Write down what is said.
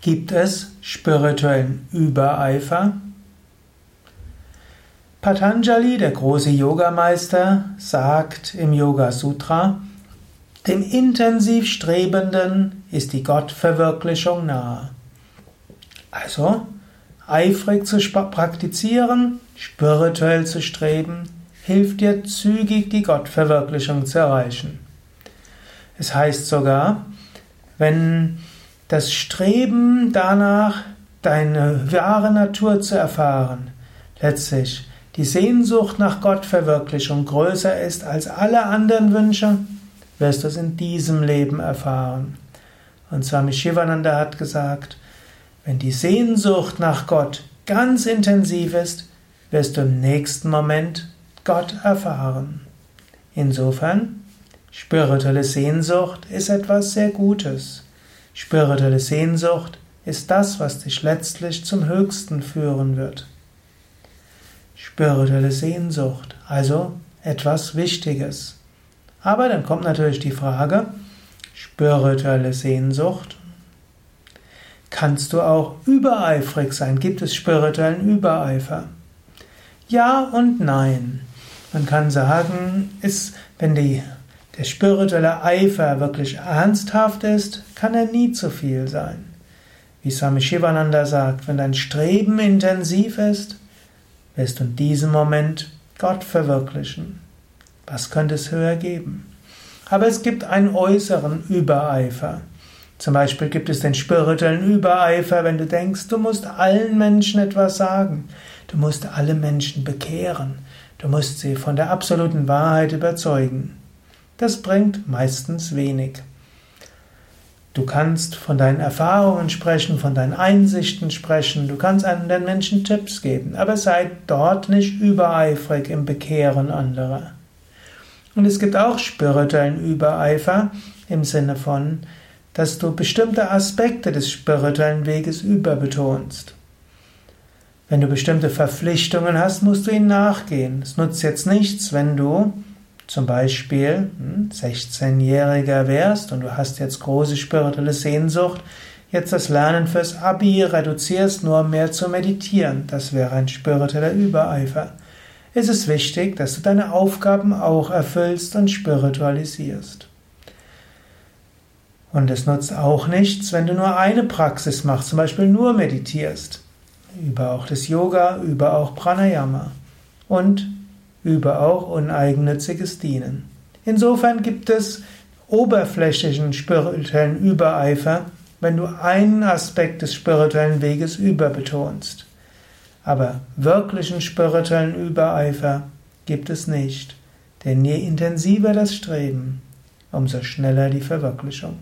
Gibt es spirituellen Übereifer? Patanjali, der große Yogameister, sagt im Yoga Sutra, dem intensiv Strebenden ist die Gottverwirklichung nahe. Also, eifrig zu praktizieren, spirituell zu streben, hilft dir zügig die Gottverwirklichung zu erreichen. Es heißt sogar, wenn das Streben danach, deine wahre Natur zu erfahren, letztlich die Sehnsucht nach Gottverwirklichung größer ist als alle anderen Wünsche, wirst du es in diesem Leben erfahren. Und Swami Shivananda hat gesagt, wenn die Sehnsucht nach Gott ganz intensiv ist, wirst du im nächsten Moment Gott erfahren. Insofern, spirituelle Sehnsucht ist etwas sehr Gutes. Spirituelle Sehnsucht ist das, was dich letztlich zum Höchsten führen wird. Spirituelle Sehnsucht, also etwas Wichtiges. Aber dann kommt natürlich die Frage, spirituelle Sehnsucht, kannst du auch übereifrig sein? Gibt es spirituellen Übereifer? Ja und nein. Man kann sagen, ist, wenn die der spirituelle Eifer wirklich ernsthaft ist, kann er nie zu viel sein. Wie Swami Shivananda sagt, wenn dein Streben intensiv ist, wirst du in diesem Moment Gott verwirklichen. Was könnte es höher geben? Aber es gibt einen äußeren Übereifer. Zum Beispiel gibt es den spirituellen Übereifer, wenn du denkst, du musst allen Menschen etwas sagen, du musst alle Menschen bekehren, du musst sie von der absoluten Wahrheit überzeugen. Das bringt meistens wenig. Du kannst von deinen Erfahrungen sprechen, von deinen Einsichten sprechen, du kannst anderen Menschen Tipps geben, aber sei dort nicht übereifrig im Bekehren anderer. Und es gibt auch spirituellen Übereifer im Sinne von, dass du bestimmte Aspekte des spirituellen Weges überbetonst. Wenn du bestimmte Verpflichtungen hast, musst du ihnen nachgehen. Es nutzt jetzt nichts, wenn du zum Beispiel 16-Jähriger hm, wärst und du hast jetzt große spirituelle Sehnsucht, jetzt das Lernen fürs Abi reduzierst, nur mehr zu meditieren. Das wäre ein spiritueller Übereifer. Es ist wichtig, dass du deine Aufgaben auch erfüllst und spiritualisierst. Und es nutzt auch nichts, wenn du nur eine Praxis machst, zum Beispiel nur meditierst. Über auch das Yoga, über auch Pranayama. Und übe auch uneigennütziges Dienen. Insofern gibt es oberflächlichen spirituellen Übereifer, wenn du einen Aspekt des spirituellen Weges überbetonst. Aber wirklichen spirituellen Übereifer gibt es nicht, denn je intensiver das Streben, umso schneller die Verwirklichung.